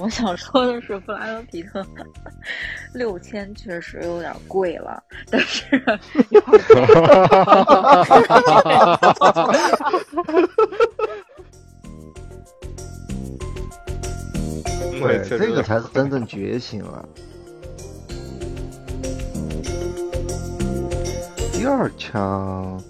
我想说的是，布拉德皮特六千确实有点贵了，但是 对，这个才是真正觉醒了。第二枪，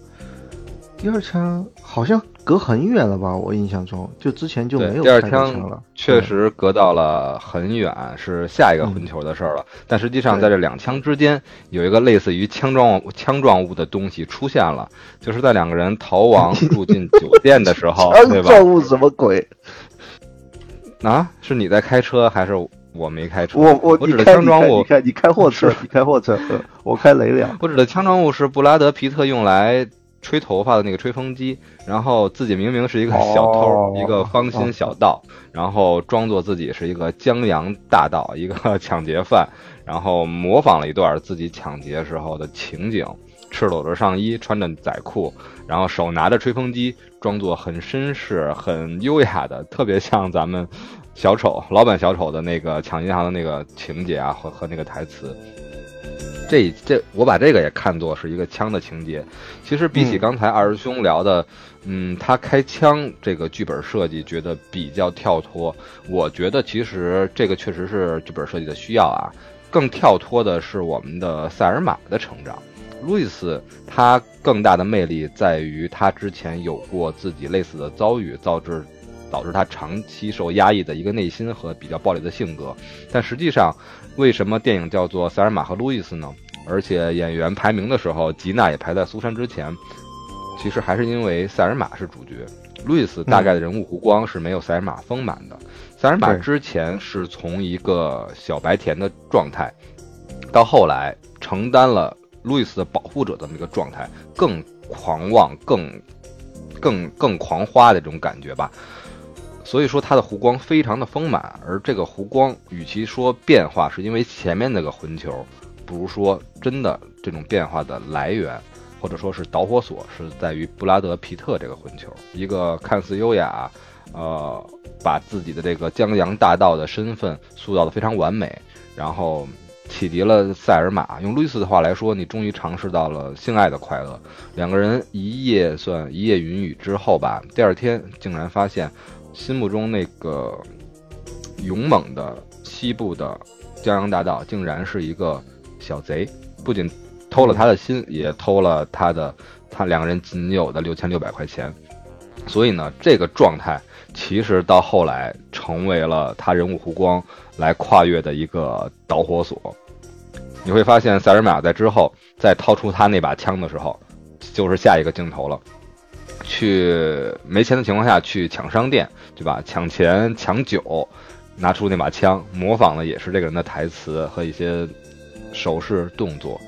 第二枪好像隔很远了吧？我印象中，就之前就没有第二枪了。确实隔到了很远，是下一个混球的事儿了。但实际上，在这两枪之间，有一个类似于枪状枪状物的东西出现了，就是在两个人逃亡住进酒店的时候，对吧？枪状物什么鬼？啊？是你在开车还是？我没开车，我我我指的枪装物，你看你开货车，你开货车，我开雷辆。我指的枪装物是布拉德皮特用来吹头发的那个吹风机，然后自己明明是一个小偷，一个芳心小盗，然后装作自己是一个江洋大盗，一个 抢劫犯，然后模仿了一段自己抢劫时候的情景，赤裸着上衣，穿着仔裤，然后手拿着吹风机，装作很绅士、很优雅的，特别像咱们。小丑，老版小丑的那个抢银行的那个情节啊，和和那个台词，这这我把这个也看作是一个枪的情节。其实比起刚才二师兄聊的，嗯，他开枪这个剧本设计觉得比较跳脱。我觉得其实这个确实是剧本设计的需要啊。更跳脱的是我们的塞尔玛的成长。路易斯他更大的魅力在于他之前有过自己类似的遭遇，导致。导致他长期受压抑的一个内心和比较暴力的性格，但实际上，为什么电影叫做《塞尔玛和路易斯》呢？而且演员排名的时候，吉娜也排在苏珊之前。其实还是因为塞尔玛是主角，路易斯大概的人物弧光是没有塞尔玛丰满的。塞尔玛之前是从一个小白甜的状态，到后来承担了路易斯的保护者这么一个状态，更狂妄、更、更、更狂花的这种感觉吧。所以说它的弧光非常的丰满，而这个弧光与其说变化是因为前面那个混球，不如说真的这种变化的来源，或者说是导火索是在于布拉德皮特这个混球，一个看似优雅，呃，把自己的这个江洋大盗的身份塑造的非常完美，然后启迪了塞尔玛。用路易斯的话来说，你终于尝试到了性爱的快乐。两个人一夜算一夜云雨之后吧，第二天竟然发现。心目中那个勇猛的西部的江洋大盗，竟然是一个小贼，不仅偷了他的心，也偷了他的他两个人仅有的六千六百块钱。所以呢，这个状态其实到后来成为了他人物弧光来跨越的一个导火索。你会发现，塞尔玛在之后再掏出他那把枪的时候，就是下一个镜头了。去没钱的情况下去抢商店，对吧？抢钱、抢酒，拿出那把枪，模仿的也是这个人的台词和一些手势动作。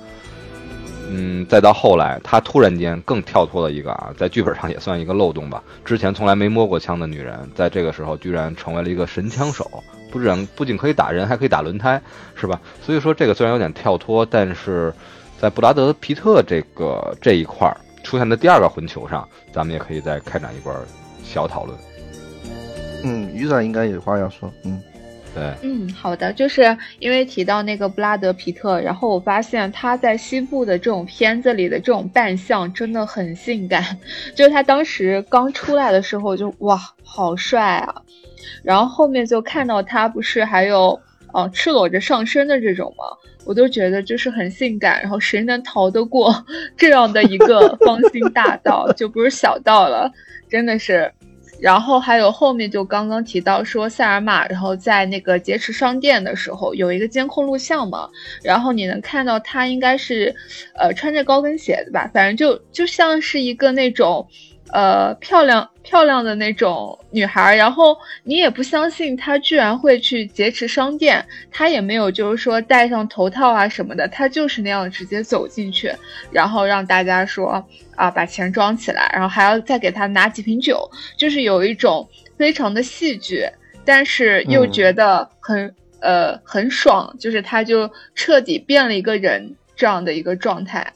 嗯，再到后来，他突然间更跳脱了一个啊，在剧本上也算一个漏洞吧。之前从来没摸过枪的女人，在这个时候居然成为了一个神枪手，不然不仅可以打人，还可以打轮胎，是吧？所以说这个虽然有点跳脱，但是在布拉德皮特这个这一块儿。出现的第二个混球上，咱们也可以再开展一波小讨论。嗯，雨伞应该有话要说。嗯，对，嗯，好的，就是因为提到那个布拉德皮特，然后我发现他在西部的这种片子里的这种扮相真的很性感。就是他当时刚出来的时候就哇，好帅啊！然后后面就看到他不是还有呃赤裸着上身的这种吗？我都觉得就是很性感，然后谁能逃得过 这样的一个芳心大盗，就不是小盗了，真的是。然后还有后面就刚刚提到说塞尔玛，然后在那个劫持商店的时候有一个监控录像嘛，然后你能看到他应该是，呃，穿着高跟鞋的吧，反正就就像是一个那种。呃，漂亮漂亮的那种女孩，然后你也不相信她居然会去劫持商店，她也没有就是说戴上头套啊什么的，她就是那样直接走进去，然后让大家说啊把钱装起来，然后还要再给她拿几瓶酒，就是有一种非常的戏剧，但是又觉得很呃很爽，就是她就彻底变了一个人这样的一个状态。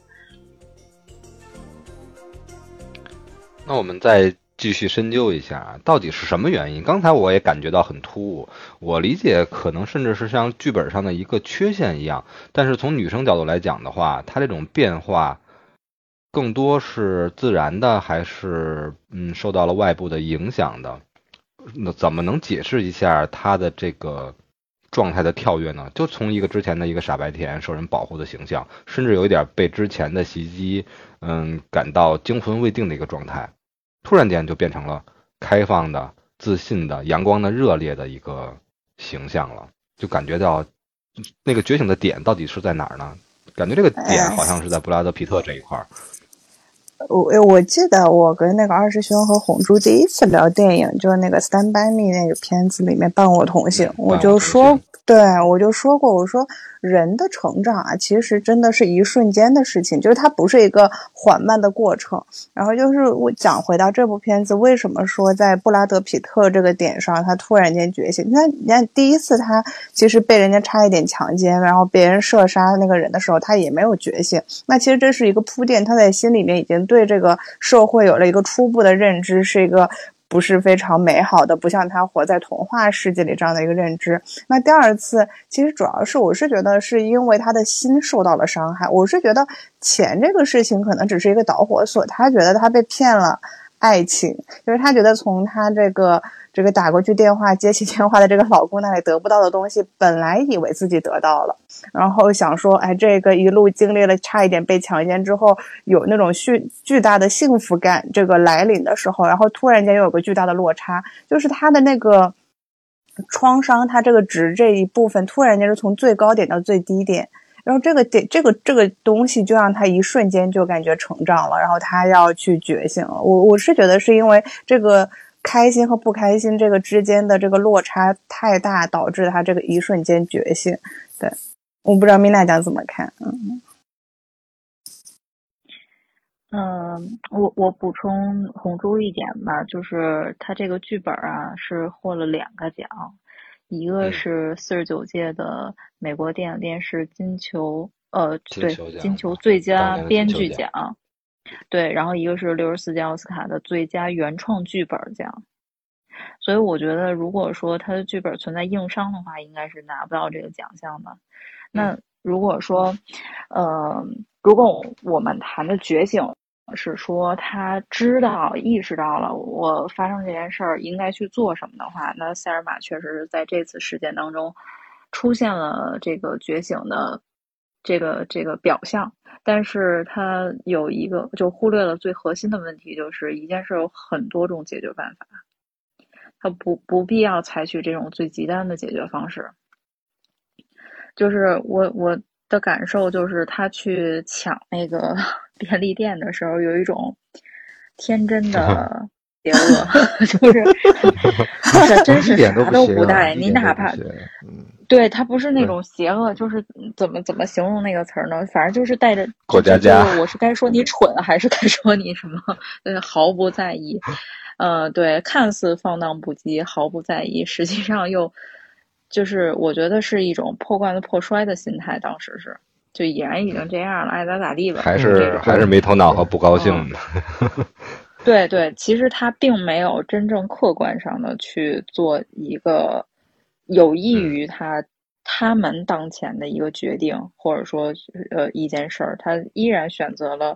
那我们再继续深究一下，到底是什么原因？刚才我也感觉到很突兀，我理解可能甚至是像剧本上的一个缺陷一样。但是从女生角度来讲的话，她这种变化更多是自然的，还是嗯受到了外部的影响的？那怎么能解释一下她的这个状态的跳跃呢？就从一个之前的一个傻白甜、受人保护的形象，甚至有一点被之前的袭击，嗯，感到惊魂未定的一个状态。突然间就变成了开放的、自信的、阳光的、热烈的一个形象了，就感觉到那个觉醒的点到底是在哪儿呢？感觉这个点好像是在布拉德皮特这一块儿。我我记得我跟那个二师兄和红珠第一次聊电影，就是那个《Stand by Me》那个片子里面伴我同行，我就说，对我就说过，我说。人的成长啊，其实真的是一瞬间的事情，就是它不是一个缓慢的过程。然后就是我讲回到这部片子，为什么说在布拉德皮特这个点上，他突然间觉醒？你看，你看第一次他其实被人家差一点强奸，然后别人射杀那个人的时候，他也没有觉醒。那其实这是一个铺垫，他在心里面已经对这个社会有了一个初步的认知，是一个。不是非常美好的，不像他活在童话世界里这样的一个认知。那第二次，其实主要是我是觉得是因为他的心受到了伤害。我是觉得钱这个事情可能只是一个导火索，他觉得他被骗了爱情，就是他觉得从他这个。这个打过去电话，接起电话的这个老公那里得不到的东西，本来以为自己得到了，然后想说，哎，这个一路经历了差一点被强奸之后，有那种巨巨大的幸福感，这个来临的时候，然后突然间又有个巨大的落差，就是他的那个创伤，他这个值这一部分突然间是从最高点到最低点，然后这个点这个这个东西就让他一瞬间就感觉成长了，然后他要去觉醒了。我我是觉得是因为这个。开心和不开心这个之间的这个落差太大，导致他这个一瞬间觉醒。对，我不知道米娜讲怎么看。嗯，嗯，我我补充红珠一点吧，就是他这个剧本啊是获了两个奖，一个是四十九届的美国电影电视金球，呃，对，金球最佳编剧奖。对，然后一个是六十四届奥斯卡的最佳原创剧本奖，所以我觉得，如果说他的剧本存在硬伤的话，应该是拿不到这个奖项的。那如果说，呃，如果我们谈的觉醒是说他知道、意识到了我发生这件事儿应该去做什么的话，那塞尔玛确实是在这次事件当中出现了这个觉醒的这个这个表象。但是他有一个，就忽略了最核心的问题，就是一件事有很多种解决办法，他不不必要采取这种最极端的解决方式。就是我我的感受就是，他去抢那个便利店的时候，有一种天真的 邪恶，就是这 真是啥都不带，你哪怕。对他不是那种邪恶，就是怎么怎么形容那个词儿呢？反正就是带着过家家。我是该说你蠢，还是该说你什么？呃，毫不在意。呃，对，看似放荡不羁，毫不在意，实际上又就是我觉得是一种破罐子破摔的心态。当时是，就已然已经这样了，爱咋咋地吧。还是还是没头脑和不高兴的。对对，其实他并没有真正客观上的去做一个。有益于他他们当前的一个决定，或者说呃一件事儿，他依然选择了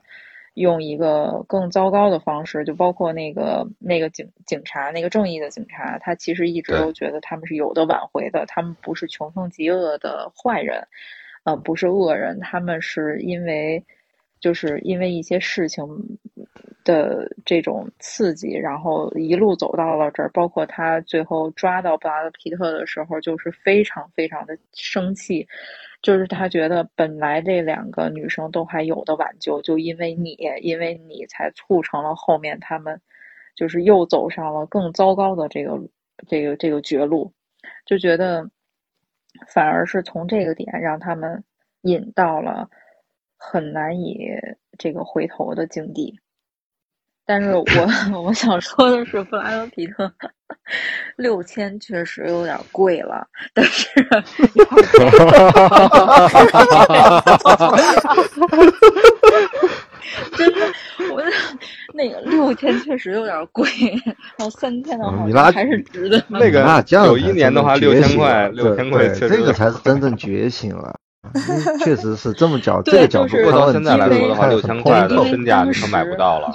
用一个更糟糕的方式，就包括那个那个警警察那个正义的警察，他其实一直都觉得他们是有的挽回的，他们不是穷凶极恶的坏人，呃不是恶人，他们是因为。就是因为一些事情的这种刺激，然后一路走到了这儿。包括他最后抓到布拉德皮特的时候，就是非常非常的生气，就是他觉得本来这两个女生都还有的挽救，就因为你，因为你才促成了后面他们就是又走上了更糟糕的这个这个这个绝路，就觉得反而是从这个点让他们引到了。很难以这个回头的境地，但是我 我想说的是，布拉德皮特六千确实有点贵了，但是，真的，我那个六千确实有点贵，然后三千的话你拉还是值的。那个那这样有一年的话，六千块，六千块，这个才 是真正觉醒了。确实是这么 角，这个角度就是到现在来说的话，六千块的身价你可买不到了。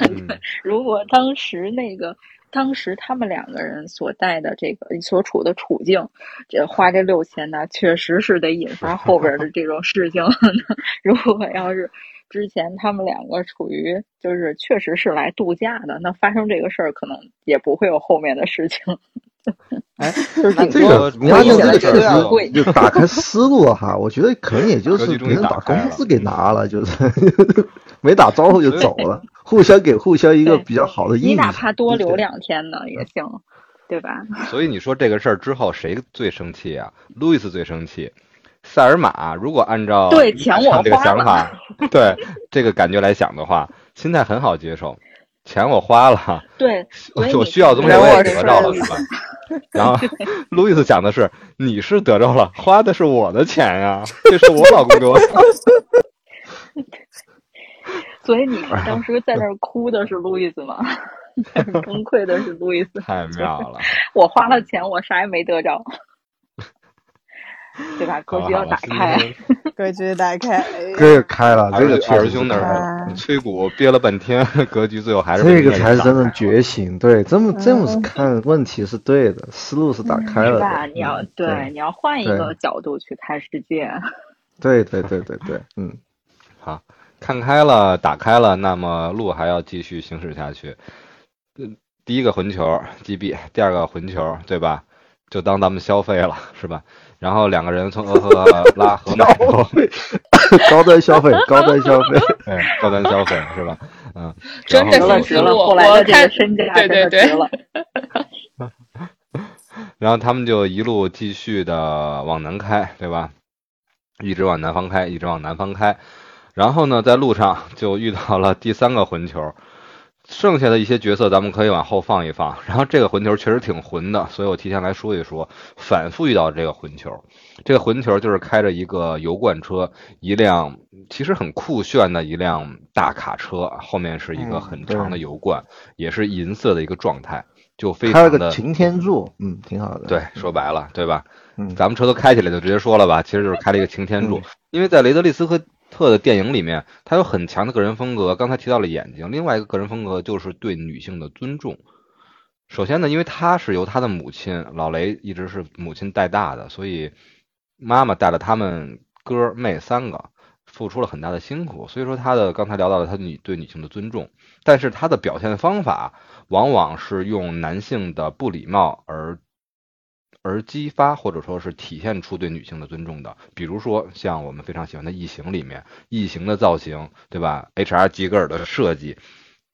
嗯如果当时那个，当时他们两个人所带的这个所处的处境，这花这六千呢，确实是得引发后边的这种事情。如果要是之前他们两个处于就是确实是来度假的，那发生这个事儿，可能也不会有后面的事情。哎，就是顶这个你要用这个就打开思路哈，我觉得可能也就是别人把工资给拿了，就是 没打招呼就走了，互相给互相一个比较好的印象。你哪怕多留两天呢也行，对吧？所以你说这个事儿之后谁最生气啊？路易斯最生气。塞尔玛如果按照对钱我这个想法，对这个感觉来想的话，心态很好接受。钱我花了，对，我你需要的东西我也得到了，是是吧？然后 路易斯讲的是，你是得着了，花的是我的钱呀，这是我老公给我。所以你，当时在那儿哭的是路易斯吗？崩溃的是路易斯。太妙了，我花了钱，我啥也没得着，对吧？格局要打开。格局打开，这个开了，这个确实二师兄那是开了儿吹鼓憋了半天，格局最后还是这个才是真正觉醒。对，这么这么看问题是对的，思路是打开了对吧？你要嗯对，你要换一个角度去看世界。对对对对对，嗯，好，看开了，打开了，那么路还要继续行驶下去。嗯，第一个混球击毙，第二个混球，对吧？就当咱们消费了，是吧？然后两个人从俄亥 拉河买后，高端消费，高端消费。对，高端消费是吧？嗯，真！是思路后来的这我看个身价对真的对对值了。然后他们就一路继续的往南开，对吧？一直往南方开，一直往南方开。然后呢，在路上就遇到了第三个混球，剩下的一些角色咱们可以往后放一放。然后这个混球确实挺混的，所以我提前来说一说，反复遇到这个混球。这个混球就是开着一个油罐车，一辆其实很酷炫的一辆大卡车，后面是一个嗯很长的油罐，也是银色的一个状态，就非开了常的个擎天柱，嗯，挺好的。对，说白了，对吧？嗯，咱们车都开起来就直接说了吧，其实就是开了一个擎天柱嗯。因为在雷德利·斯科特的电影里面，他有很强的个人风格。刚才提到了眼睛，另外一个个人风格就是对女性的尊重。首先呢，因为他是由他的母亲老雷一直是母亲带大的，所以妈妈带了他们哥妹三个，付出了很大的辛苦。所以说他的刚才聊到了他女对女性的尊重，但是他的表现方法往往是用男性的不礼貌而而激发或者说是体现出对女性的尊重的，比如说像我们非常喜欢的《异形》里面，异形的造型，对吧？HR 吉格尔的设计，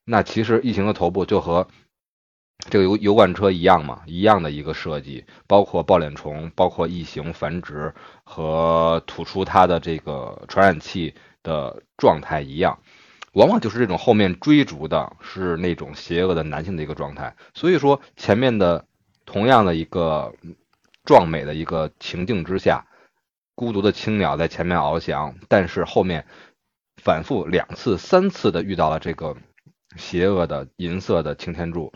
那其实异形的头部就和这个油油罐车一样嘛，一样的一个设计，包括抱脸虫，包括异形繁殖和吐出它的这个传染器的状态一样。往往就是这种后面追逐的是那种邪恶的男性的一个状态，所以说前面的同样的一个壮美的一个情境之下，孤独的青鸟在前面翱翔，但是后面反复两次、三次的遇到了这个邪恶的银色的擎天柱，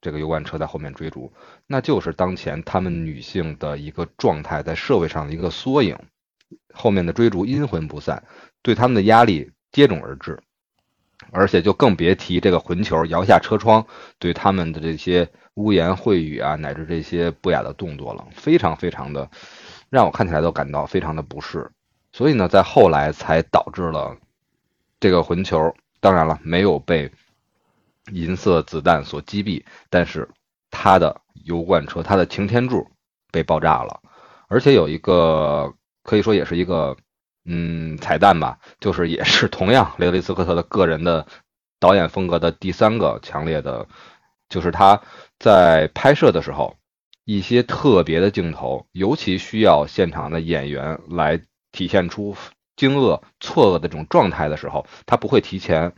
这个油罐车在后面追逐，那就是当前他们女性的一个状态在社会上的一个缩影。后面的追逐阴魂不散，对他们的压力接踵而至。而且就更别提这个混球摇下车窗，对他们的这些污言秽语啊，乃至这些不雅的动作了，非常非常的让我看起来都感到非常的不适。所以呢，在后来才导致了这个混球，当然了，没有被银色子弹所击毙，但是他的油罐车，他的擎天柱被爆炸了，而且有一个可以说也是一个。嗯，彩蛋吧，就是也是同样 雷德利·斯科特的个人的导演风格的第三个强烈的，就是他在拍摄的时候，一些特别的镜头，尤其需要现场的演员来体现出惊愕、错愕的这种状态的时候，他不会提前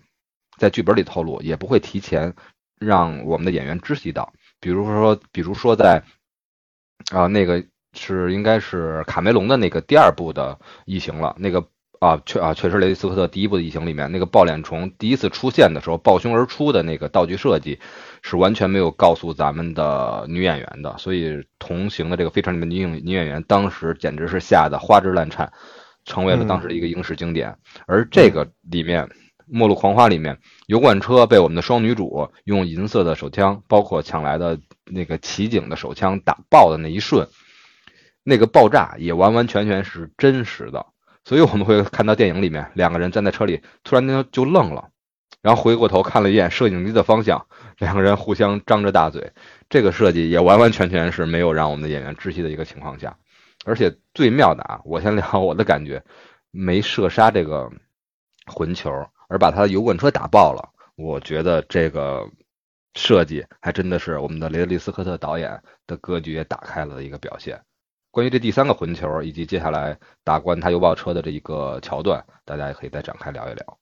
在剧本里透露，也不会提前让我们的演员知悉到。比如说，比如说在啊那个。是应该是卡梅隆的那个第二部的异形了，那个啊，确啊，确实，雷迪斯科特第一部的异形里面那个抱脸虫第一次出现的时候，抱胸而出的那个道具设计，是完全没有告诉咱们的女演员的，所以同行的这个飞船里面女女演员当时简直是吓得花枝乱颤，成为了当时的一个影视经典。而这个里面《末路狂花》里面，油罐车被我们的双女主用银色的手枪，包括抢来的那个骑警的手枪打爆的那一瞬，那个爆炸也完完全全是真实的。所以我们会看到电影里面两个人站在车里，突然间就愣了，然后回过头看了一眼摄影机的方向，两个人互相张着大嘴。这个设计也完完全全是没有让我们的演员窒息的一个情况下，而且最妙的啊，我先聊我的感觉，没射杀这个混球，而把他的油罐车打爆了。我觉得这个设计还真的是我们的雷德利·斯科特导演的格局也打开了的一个表现。关于这第三个混球以及接下来打关他油爆车的这一个桥段，大家也可以再展开聊一聊。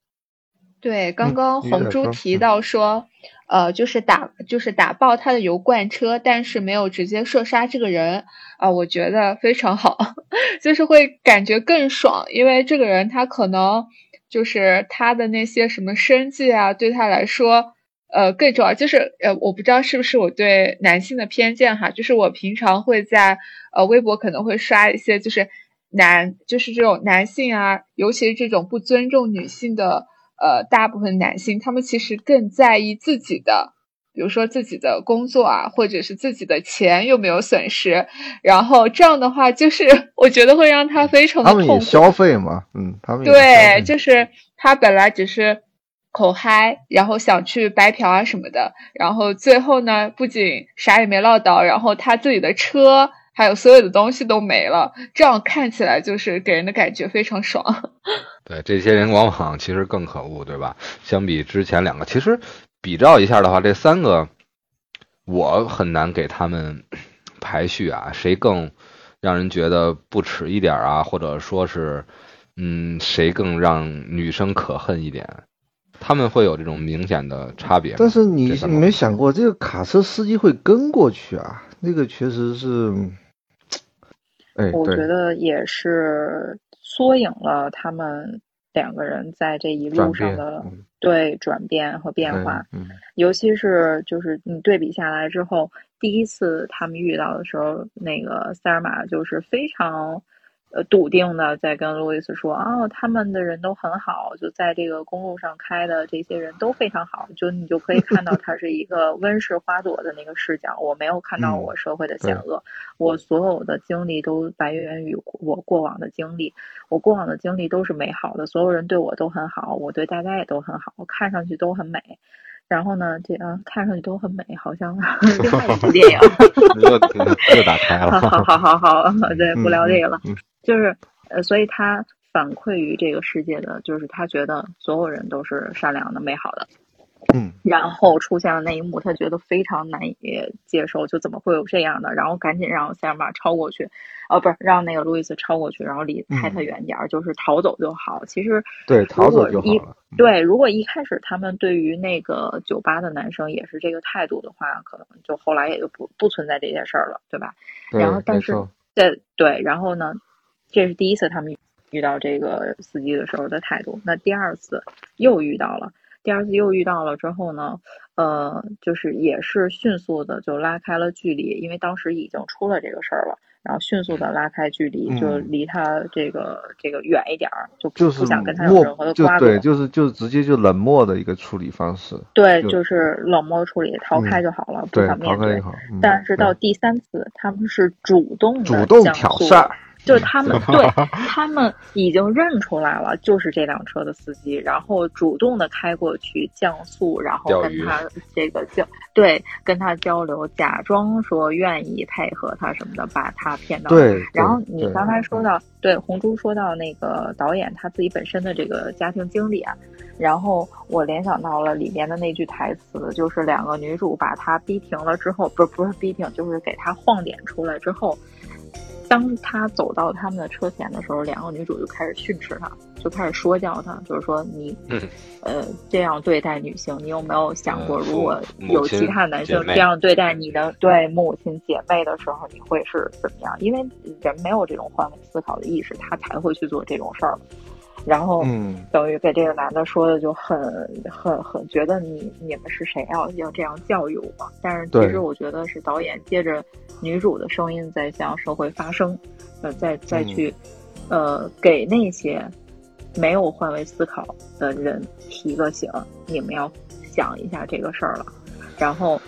对，刚刚红珠提到说，呃，就是打就是打爆他的油罐车，但是没有直接射杀这个人啊，我觉得非常好，就是会感觉更爽，因为这个人他可能就是他的那些什么生计啊，对他来说。呃，更重要就是，呃，我不知道是不是我对男性的偏见哈，就是我平常会在呃微博可能会刷一些，就是男，就是这种男性啊，尤其是这种不尊重女性的，呃，大部分男性，他们其实更在意自己的，比如说自己的工作啊，或者是自己的钱有没有损失，然后这样的话，就是我觉得会让他非常的痛苦。他们也消费嘛，嗯，他们对，就是他本来只是。口嗨，然后想去白嫖啊什么的，然后最后呢，不仅啥也没落到，然后他自己的车还有所有的东西都没了，这样看起来就是给人的感觉非常爽。对，这些人往往其实更可恶，对吧？相比之前两个，其实比照一下的话，这三个我很难给他们 排序啊，谁更让人觉得不耻一点啊，或者说是，嗯，谁更让女生可恨一点？他们会有这种明显的差别，但是你你没想过这个卡车司机会跟过去啊？那个确实是，哎，我觉得也是缩影了他们两个人在这一路上的对转变和变化，尤其是就是你对比下来之后，第一次他们遇到的时候，那个塞尔玛就是非常。呃，笃定的在跟路易斯说，哦，他们的人都很好，就在这个公路上开的这些人都非常好，就你就可以看到他是一个 温室花朵的那个视角。我没有看到我社会的险恶，我所有的经历都来源于我过往的经历，我过往的经历都是美好的，所有人对我都很好，我对大家也都很好，看上去都很美。然后呢，这啊，看上去都很美，好像 另外一部电影 又又打开了。好好好好好，对，不聊这个了。就是呃，所以他反馈于这个世界的，就是他觉得所有人都是善良的、美好的。嗯。然后出现了那一幕，他觉得非常难以接受，就怎么会有这样的？然后赶紧让塞尔玛超过去，哦，不是让那个路易斯超过去，然后离开他远点儿，就是逃走就好。其实对，逃走就好了。对，如果一开始他们对于那个酒吧的男生也是这个态度的话，可能就后来也就不不存在这些事儿了，对吧？然后，但是对对，然后呢？这是第一次他们遇到这个司机的时候的态度。那第二次又遇到了，第二次又遇到了之后呢，呃，就是也是迅速的就拉开了距离，因为当时已经出了这个事儿了，然后迅速的拉开距离，就离他这个这个远一点儿，就不想跟他有任何的瓜葛。对，就是就直接就冷漠的一个处理方式。对，就是冷漠处理，逃开就好了，不想面对。但是到第三次，他们是主动主动挑事儿。就是他们 对他们已经认出来了，就是这辆车的司机，然后主动的开过去降速，然后跟他这个交对跟他交流，假装说愿意配合他什么的，把他骗到。对。然后你刚才说到，对红珠说到那个导演他自己本身的这个家庭经历啊，然后我联想到了里面的那句台词，就是两个女主把他逼停了之后，不是不是逼停，就是给他晃点出来之后。当他走到他们的车前的时候，两个女主就开始训斥他，就开始说教他，就是说你，呃，这样对待女性，你有没有想过，如果有其他男性这样对待你的对母亲姐妹的时候，你会是怎么样？因为人没有这种换位思考的意识，他才会去做这种事儿。然后嗯，等于给这个男的说的就很很很觉得你你们是谁要要这样教育我？但是其实我觉得是导演借着女主的声音在向社会发声，呃，再再去、呃给那些没有换位思考的人提个醒，你们要想一下这个事儿了。然后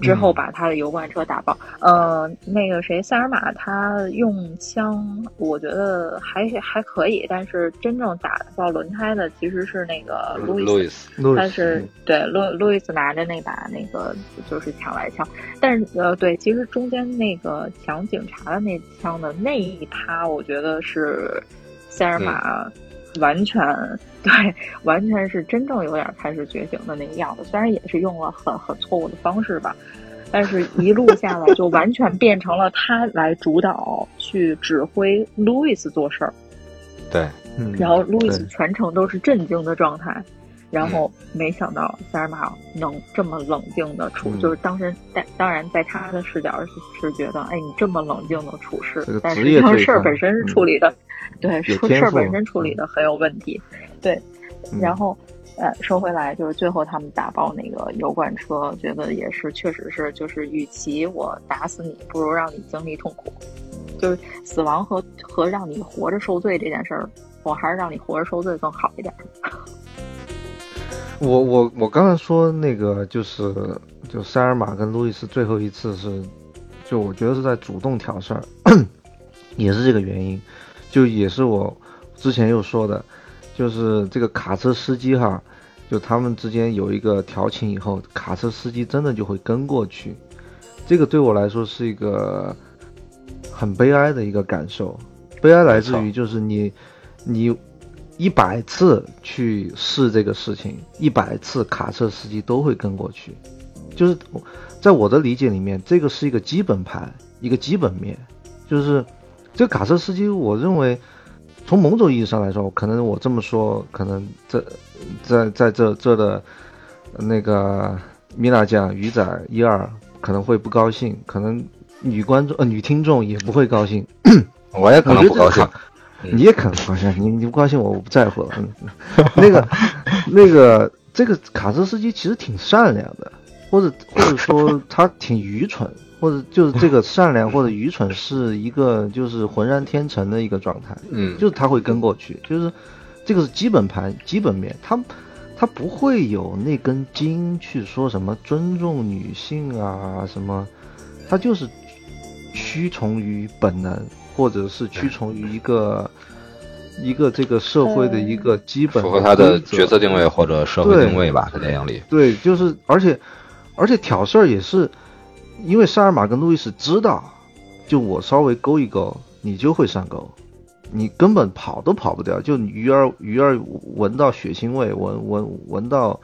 之后把他的油罐车打爆。呃，那个谁，塞尔玛他用枪，我觉得还还可以，但是真正打爆轮胎的其实是那个路易斯。路易斯，路易斯他是对路路易斯拿着那把那个就是抢来枪，但是呃对，其实中间那个抢警察的那枪的那一趴，我觉得是塞尔玛完全、对，完全是真正有点开始觉醒的那个样子，虽然也是用了很很错误的方式吧。但是，一路下来就完全变成了他来主导，去指挥路易斯做事儿。对，嗯，然后路易斯对全程都是震惊的状态，然后没想到塞尔玛能这么冷静的处，嗯就是当时在当然在他的视角是是觉得，哎，你这么冷静的处事，但实际上事儿本身是处理的，对，出事事儿本身处理的很有问题，对，嗯然后。呃，说回来，就是最后他们打爆那个油罐车，觉得也是，确实是，就是与其我打死你，不如让你经历痛苦。就是死亡和和让你活着受罪这件事儿，我还是让你活着受罪更好一点。我我我刚才说那个就是就塞尔玛跟路易斯最后一次是，就我觉得是在主动挑事儿，也是这个原因，就也是我之前又说的，就是这个卡车司机哈，就他们之间有一个调情以后，卡车司机真的就会跟过去，这个对我来说是一个很悲哀的一个感受，悲哀来自于就是你你。一百次去试这个事情，一百次卡车司机都会跟过去，就是在我的理解里面，这个是一个基本盘，一个基本面，就是这个卡车司机，我认为从某种意义上来说，可能我这么说，可能这在在这这的那个米娜酱鱼仔一二可能会不高兴，可能女观众呃女听众也不会高兴，我也可能不高兴。你也可能不高兴，你你不高兴我我不在乎了。那个那个这个卡车司机其实挺善良的，或者或者说他挺愚蠢，或者就是这个善良 或者愚蠢是一个就是浑然天成的一个状态。嗯，就是他会跟过去，就是这个是基本盘基本面，他他不会有那根筋去说什么尊重女性啊什么，他就是屈从于本能。或者是屈从于一个 一个这个社会的一个基本符合他的角色定位或者社会定位吧，在电影里。对，就是而且而且挑事儿也是，因为萨尔玛跟路易斯知道，就我稍微勾一勾，你就会上钩，你根本跑都跑不掉。就鱼儿鱼儿闻到血腥味，闻闻闻到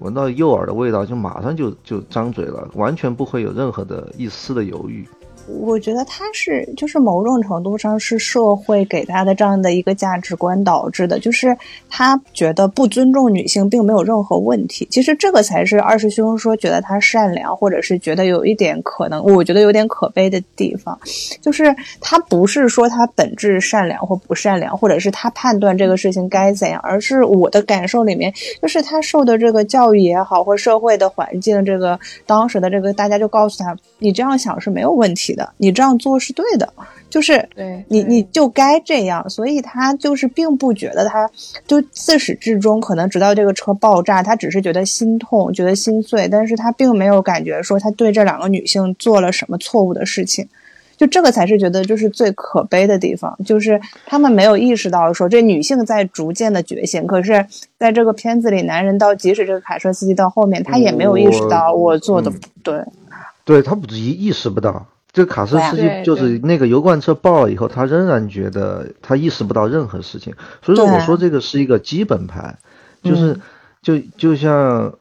闻到诱饵的味道，就马上就就张嘴了，完全不会有任何的一丝的犹豫。我觉得他是，就是某种程度上是社会给他的这样的一个价值观导致的，就是他觉得不尊重女性并没有任何问题。其实这个才是二师兄说觉得他善良，或者是觉得有一点可能，我觉得有点可悲的地方，就是他不是说他本质善良或不善良，或者是他判断这个事情该怎样，而是我的感受里面，就是他受的这个教育也好，或社会的环境，这个当时的这个大家就告诉他，你这样想是没有问题。的，你这样做是对的，就是对你你就该这样，所以他就是并不觉得他就自始至终可能直到这个车爆炸，他只是觉得心痛，觉得心碎，但是他并没有感觉说他对这两个女性做了什么错误的事情，就这个才是觉得就是最可悲的地方，就是他们没有意识到说这女性在逐渐的觉醒，可是在这个片子里，男人到即使这个卡车司机到后面，他也没有意识到我做的不对，对他不意意识不到。这个卡车司机就是那个油罐车爆了以后，他仍然觉得他意识不到任何事情，所以说我说这个是一个基本盘，就是就就像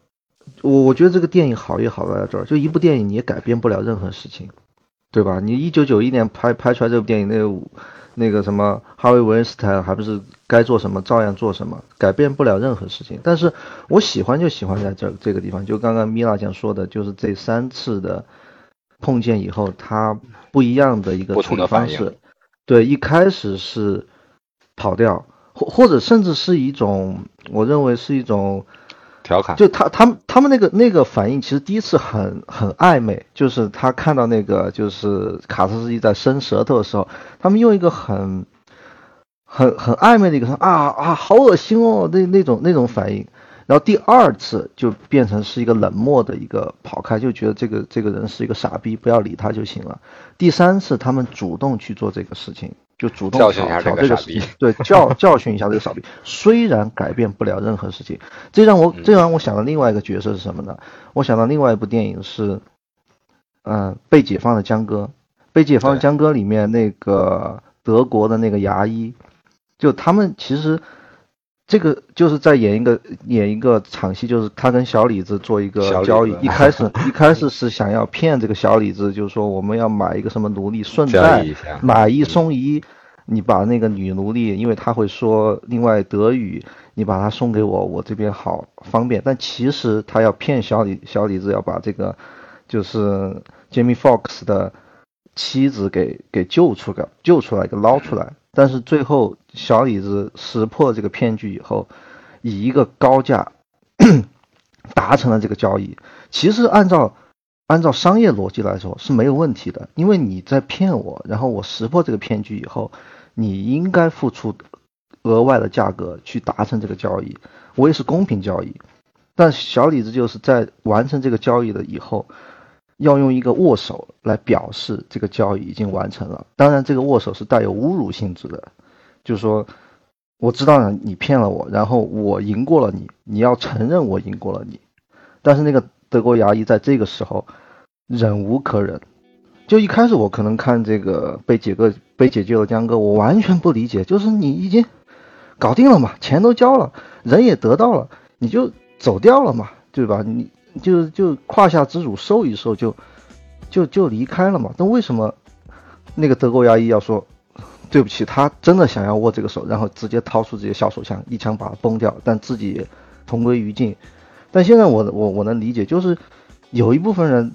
我我觉得这个电影好也好在这儿，就一部电影你也改变不了任何事情，对吧？你一九九一年拍拍出来这部电影，那个那个什么哈维文斯坦还不是该做什么照样做什么，改变不了任何事情。但是我喜欢就喜欢在这这个地方，就刚刚米娜讲说的，就是这三次的。碰见以后，他不一样的一个处理方式，对，一开始是跑掉，或或者甚至是一种，我认为是一种调侃。就他他们他们那个那个反应，其实第一次很很暧昧，就是他看到那个就是卡车司机在伸舌头的时候，他们用一个很很很暧昧的一个说啊啊，好恶心哦，那那种那种反应。然后第二次就变成是一个冷漠的一个跑开，就觉得这个这个人是一个傻逼，不要理他就行了。第三次他们主动去做这个事情，就主动教训一下这个傻逼，对教教训一下这个傻逼。虽然改变不了任何事情，这让我这让我想到另外一个角色是什么呢？我想到另外一部电影是，嗯，被解放的江哥，被解放的江哥里面那个德国的那个牙医，就他们其实。这个就是在演一个演一个场戏，就是他跟小李子做一个交易。一开始一开始是想要骗这个小李子，就是说我们要买一个什么奴隶，顺带买一送一。你把那个女奴隶，因为她会说另外德语，你把她送给我，我这边好方便。但其实他要骗小李小李子，要把这个就是 Jamie Fox 的妻子给给救出个，救出来给捞出来。但是最后，小李子识破这个骗局以后，以一个高价 达成了这个交易。其实按照按照商业逻辑来说是没有问题的，因为你在骗我，然后我识破这个骗局以后，你应该付出额外的价格去达成这个交易，我也是公平交易。但小李子就是在完成这个交易了以后。要用一个握手来表示这个交易已经完成了，当然这个握手是带有侮辱性质的，就是说我知道你骗了我，然后我赢过了你，你要承认我赢过了你。但是那个德国牙医在这个时候忍无可忍，就一开始我可能看这个被解个被解救的江哥，我完全不理解，就是你已经搞定了嘛，钱都交了，人也得到了，你就走掉了嘛，对吧？你。就就胯下之辱收一收就，就就离开了嘛。但为什么那个德国牙医要说对不起？他真的想要握这个手，然后直接掏出自己的小手枪，一枪把它崩掉，但自己同归于尽。但现在我我我能理解，就是有一部分人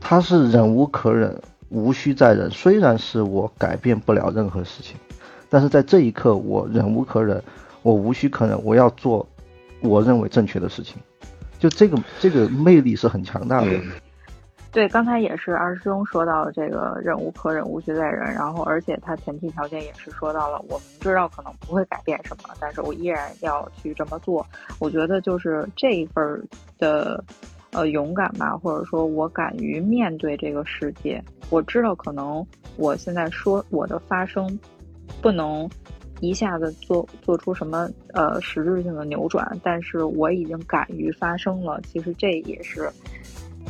他是忍无可忍，无需再忍。虽然是我改变不了任何事情，但是在这一刻我忍无可忍，我无需可忍，我要做我认为正确的事情。就这个这个魅力是很强大的，对，刚才也是二师兄说到这个忍无可忍，无需再忍，然后而且他前提条件也是说到了，我明知道可能不会改变什么，但是我依然要去这么做。我觉得就是这一份的呃勇敢吧，或者说我敢于面对这个世界。我知道可能我现在说我的发声不能。一下子做做出什么呃实质性的扭转，但是我已经敢于发声了。其实这也是，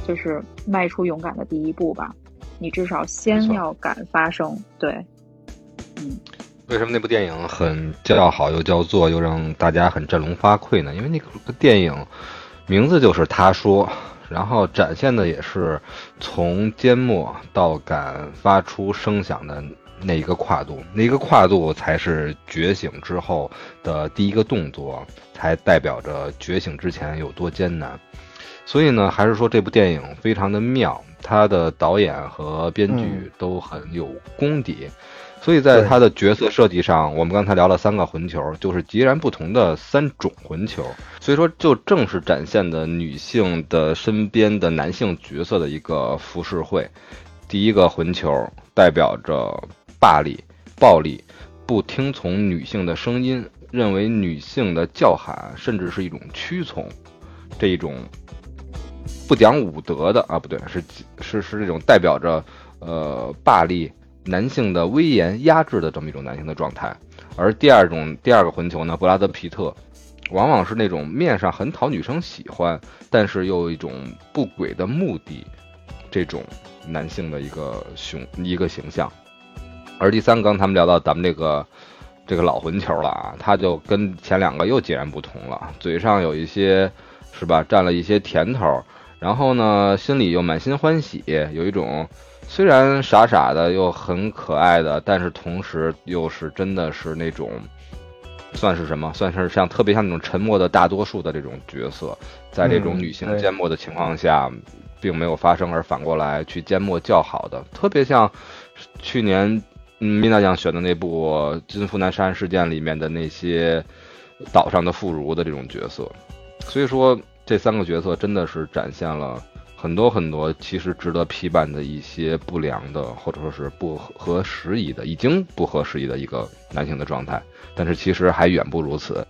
就是迈出勇敢的第一步吧。你至少先要敢发声，对，嗯。为什么那部电影很叫好又叫座，又让大家很振聋发聩呢？因为那个电影名字就是他说，然后展现的也是从缄默到敢发出声响的。那一个跨度，那一个跨度才是觉醒之后的第一个动作，才代表着觉醒之前有多艰难。所以呢，还是说这部电影非常的妙，它的导演和编剧都很有功底。所以在它的角色设计上，我们刚才聊了三个混球，就是截然不同的三种混球。所以说，就正是展现的女性的身边的男性角色的一个浮世绘。第一个混球代表着。霸力、暴力，不听从女性的声音，认为女性的叫喊甚至是一种屈从，这一种不讲武德的啊，不对，是是是这种代表着呃霸力男性的威严压制的这么一种男性的状态。而第二种第二个混球呢，布拉德皮特，往往是那种面上很讨女生喜欢，但是又有一种不轨的目的，这种男性的一个雄一个形象。而第三，刚他们聊到咱们这个这个老混球了啊，他就跟前两个又截然不同了，嘴上有一些是吧，占了一些甜头，然后呢，心里又满心欢喜，有一种虽然傻傻的又很可爱的，但是同时又是真的是那种算是什么，算是像特别像那种沉默的大多数的这种角色，在这种女性缄默的情况下，并没有发生，而反过来去缄默较好的，特别像去年。嗯，米娜酱选的那部《金福南杀人事件》里面的那些岛上的妇孺的这种角色，所以说这三个角色真的是展现了很多很多其实值得批判的一些不良的或者说是不合时宜的，已经不合时宜的一个男性的状态，但是其实还远不如此。